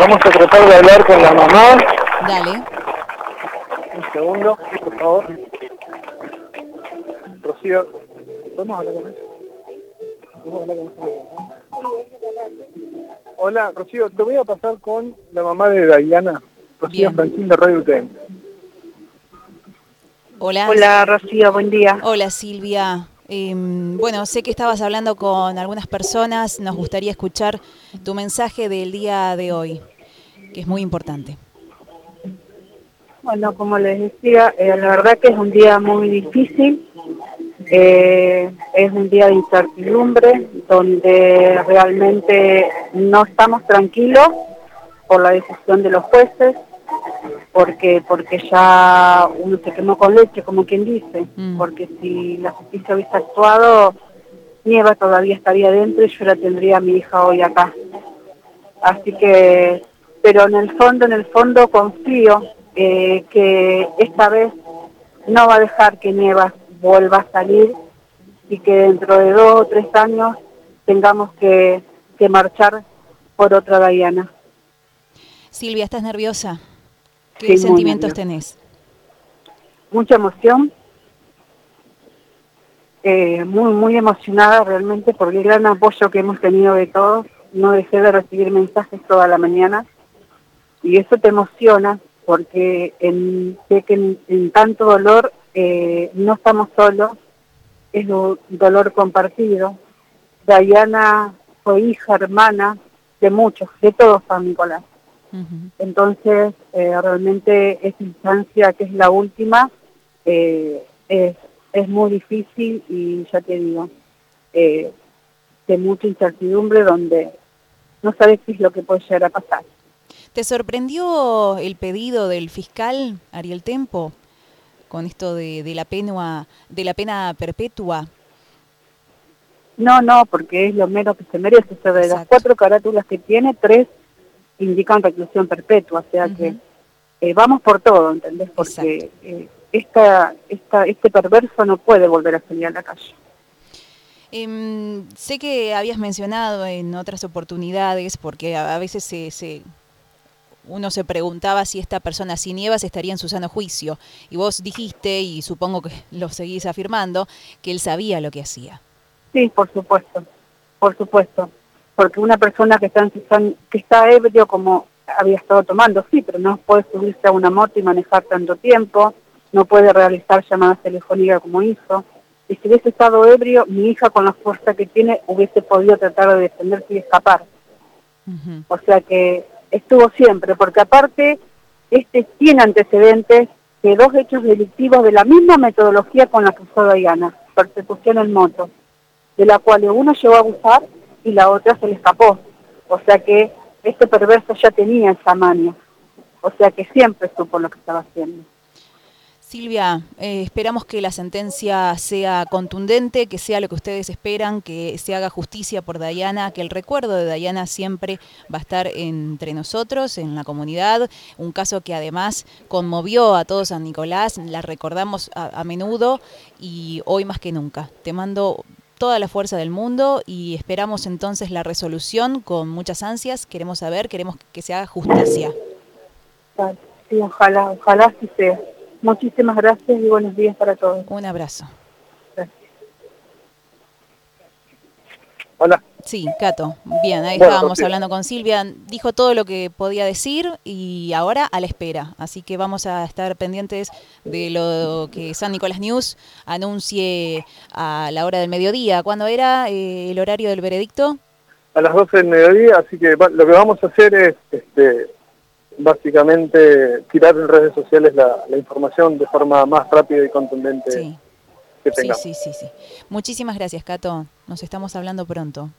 Vamos a tratar de hablar con la mamá. Dale. Un segundo, por favor. Rocío, ¿podemos hablar con él? ¿Podemos hablar con él? Hola, Rocío, te voy a pasar con la mamá de Dayana, Rocío. Francín de Radio UTM. Hola. Hola Rocío, buen día. Hola Silvia. Em, bueno, sé que estabas hablando con algunas personas. Nos gustaría escuchar tu mensaje del día de hoy, que es muy importante. Bueno, como les decía, eh, la verdad que es un día muy difícil, eh, es un día de incertidumbre, donde realmente no estamos tranquilos por la decisión de los jueces, porque porque ya uno se quemó con leche, como quien dice, Mm. porque si la justicia hubiese actuado, Nieva todavía estaría dentro y yo la tendría a mi hija hoy acá. Así que, pero en el fondo, en el fondo confío eh, que esta vez no va a dejar que Nieva vuelva a salir y que dentro de dos o tres años tengamos que, que marchar por otra Diana. Silvia, ¿estás nerviosa? ¿Qué Sí, sentimientos tenés? Mucha emoción, eh, muy, muy emocionada realmente por el gran apoyo que hemos tenido de todos. No dejé de recibir mensajes toda la mañana y eso te emociona porque en, sé que en, en tanto dolor eh, no estamos solos, es un dolor compartido. Diana fue hija, hermana de muchos, de todos San Nicolás. Ujú. Entonces, eh, realmente esta instancia, que es la última, eh, es, es muy difícil y ya te digo, de mucha incertidumbre donde no sabes qué es lo que puede llegar a pasar. ¿Te sorprendió el pedido del fiscal Ariel Tempo con esto de, de la pena de la pena perpetua? No, no, porque es lo menos que se merece. O sea, de las Exacto. cuatro carátulas que tiene, tres indican reclusión perpetua. O sea que Ujú. eh, vamos por todo, ¿entendés? Porque eh, esta, esta, este perverso no puede volver a salir a la calle. Em, sé que habías mencionado en otras oportunidades, porque a, a veces se, se- uno se preguntaba si esta persona sin Nievas estaría en su sano juicio. Y vos dijiste, y supongo que lo seguís afirmando, que él sabía lo que hacía. Sí, por supuesto, por supuesto. Porque una persona que está, en su san- que está ebrio como había estado tomando, sí, pero no puede subirse a una moto y manejar tanto tiempo, no puede realizar llamadas telefónicas como hizo. Y si hubiese estado ebrio, mi hija con la fuerza que tiene hubiese podido tratar de defenderse y escapar. O sea que estuvo siempre, porque aparte este tiene antecedentes de dos hechos delictivos de la misma metodología con la que usó Diana, persecución en moto, de la cual uno llegó a abusar y la otra se le escapó. O sea que este perverso ya tenía esa mania. O sea que siempre supo lo que estaba haciendo. Silvia, eh, esperamos que la sentencia sea contundente, que sea lo que ustedes esperan, que se haga justicia por Dayana, que el recuerdo de Dayana siempre va a estar entre nosotros, en la comunidad. Un caso que además conmovió a todos San Nicolás, la recordamos a, menudo y hoy más que nunca. Te mando toda la fuerza del mundo y esperamos entonces la resolución con muchas ansias. Queremos saber, queremos que se haga justicia. Sí, ojalá, ojalá así sea. Muchísimas gracias y buenos días para todos. Un abrazo. Gracias. Hola. Sí, Cato. Bien, ahí Bueno, estábamos hablando con Silvia. Dijo todo lo que podía decir y ahora a la espera. Así que vamos a estar pendientes de lo que San Nicolás News anuncie a la hora del mediodía. ¿Cuándo era eh, el horario del veredicto? a las 12 del mediodía, así que lo que vamos a hacer es este, básicamente tirar en redes sociales la, la información de forma más rápida y contundente Sí, que sí, tengamos. sí, sí, sí. Muchísimas gracias, Cato. Nos estamos hablando pronto.